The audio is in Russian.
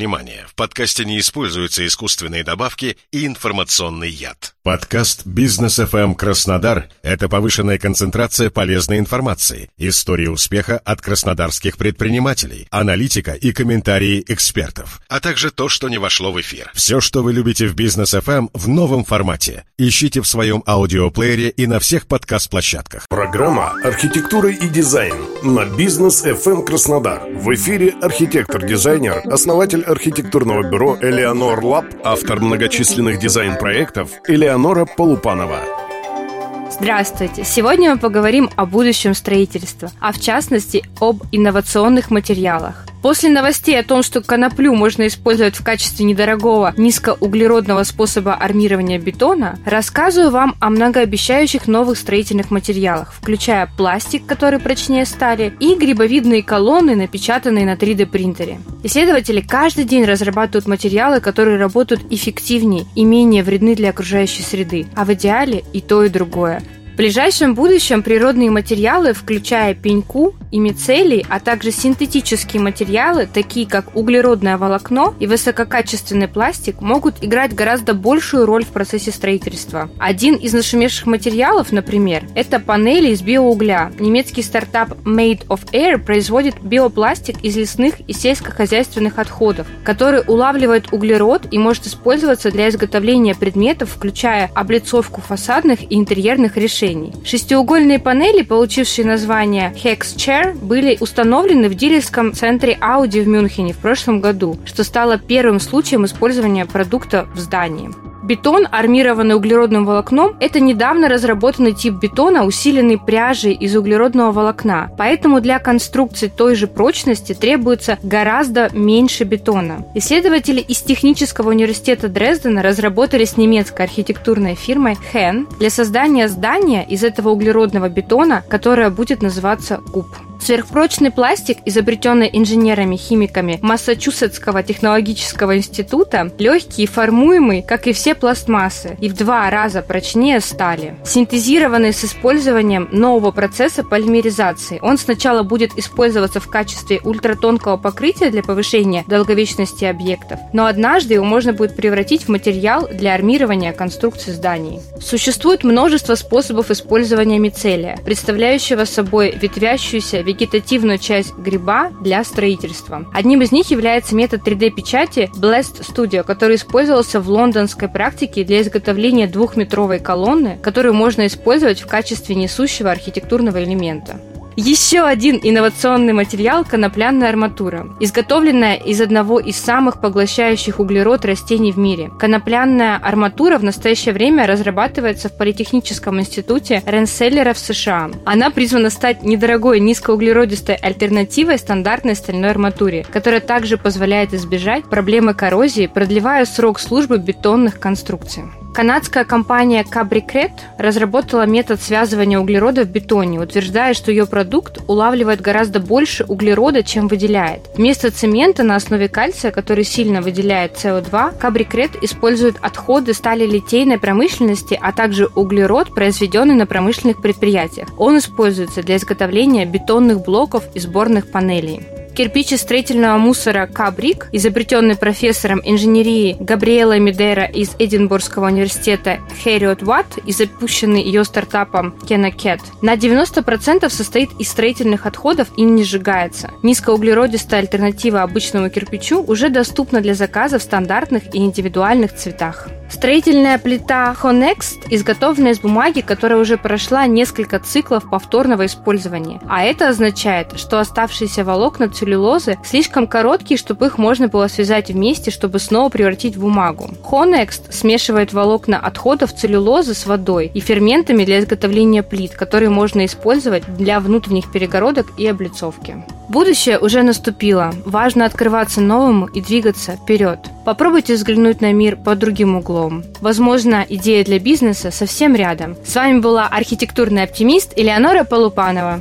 внимание, в подкасте не используются искусственные добавки и информационный яд. Подкаст «Бизнес FM Краснодар» — это повышенная концентрация полезной информации, истории успеха от краснодарских предпринимателей, аналитика и комментарии экспертов, а также то, что не вошло в эфир. Все, что вы любите в «Бизнес FM» в новом формате. Ищите в своем аудиоплеере и на всех подкаст-площадках. Программа «Архитектура и дизайн» на «Бизнес FM Краснодар». В эфире архитектор-дизайнер, основатель архитектурного бюро «Элеонор Лаб», автор многочисленных дизайн-проектов Элеонора Полупанова. Здравствуйте! Сегодня мы поговорим о будущем строительства, а в частности об инновационных материалах. После новостей о том, что коноплю можно использовать в качестве недорогого низкоуглеродного способа армирования бетона, рассказываю вам о многообещающих новых строительных материалах, включая пластик, который прочнее стали, и грибовидные колонны, напечатанные на 3D принтере. Исследователи каждый день разрабатывают материалы, которые работают эффективнее и менее вредны для окружающей среды, а в идеале и то, и другое. Ближайшем будущем природные материалы, включая пеньку и мицелий, а также синтетические материалы, такие как углеродное волокно и высококачественный пластик, могут играть гораздо большую роль в процессе строительства. Один из нашумевших материалов, например, это панели из биоугля. Немецкий стартап Made of Air производит биопластик из лесных и сельскохозяйственных отходов, который улавливает углерод и может использоваться для изготовления предметов, включая облицовку фасадных и интерьерных решений решений. Шестиугольные панели, получившие название Hex Chair, были установлены в дилерском центре Audi в Мюнхене в прошлом году, что стало первым случаем использования продукта в здании. Бетон, армированный углеродным волокном, это недавно разработанный тип бетона, усиленный пряжей из углеродного волокна. Поэтому для конструкции той же прочности требуется гораздо меньше бетона. Исследователи из Технического университета Дрездена разработали с немецкой архитектурной фирмой Hen для создания здания из этого углеродного бетона, которое будет называться куб. Сверхпрочный пластик, изобретенный инженерами-химиками Массачусетского технологического института, легкий и формуемый, как и все пластмассы, и в два раза прочнее стали. Синтезированный с использованием нового процесса полимеризации. Он сначала будет использоваться в качестве ультратонкого покрытия для повышения долговечности объектов, но однажды его можно будет превратить в материал для армирования конструкции зданий. Существует множество способов использования мицелия, представляющего собой ветвящуюся вегетативную часть гриба для строительства. Одним из них является метод 3D-печати Blast Studio, который использовался в лондонской практике для изготовления двухметровой колонны, которую можно использовать в качестве несущего архитектурного элемента. Еще один инновационный материал – конопляная арматура, изготовленная из одного из самых поглощающих углерод растений в мире. Конопляная арматура в настоящее время разрабатывается в Политехническом институте Ренселлера в США. Она призвана стать недорогой низкоуглеродистой альтернативой стандартной стальной арматуре, которая также позволяет избежать проблемы коррозии, продлевая срок службы бетонных конструкций. Канадская компания Cabricret разработала метод связывания углерода в бетоне, утверждая, что ее продукт улавливает гораздо больше углерода, чем выделяет. Вместо цемента на основе кальция, который сильно выделяет СО2, Cabricret использует отходы стали литейной промышленности, а также углерод, произведенный на промышленных предприятиях. Он используется для изготовления бетонных блоков и сборных панелей. Кирпич из строительного мусора Кабрик, изобретенный профессором инженерии Габриэлой Медера из Эдинбургского университета Хэриот Ватт и запущенный ее стартапом Кенакет, на 90% состоит из строительных отходов и не сжигается. Низкоуглеродистая альтернатива обычному кирпичу уже доступна для заказа в стандартных и индивидуальных цветах. Строительная плита Honext изготовлена из бумаги, которая уже прошла несколько циклов повторного использования. А это означает, что оставшиеся волокна целлюлозы слишком короткие, чтобы их можно было связать вместе, чтобы снова превратить в бумагу. Honext смешивает волокна отходов целлюлозы с водой и ферментами для изготовления плит, которые можно использовать для внутренних перегородок и облицовки. Будущее уже наступило. Важно открываться новому и двигаться вперед. Попробуйте взглянуть на мир под другим углом. Возможно, идея для бизнеса совсем рядом. С вами была архитектурный оптимист Элеонора Полупанова.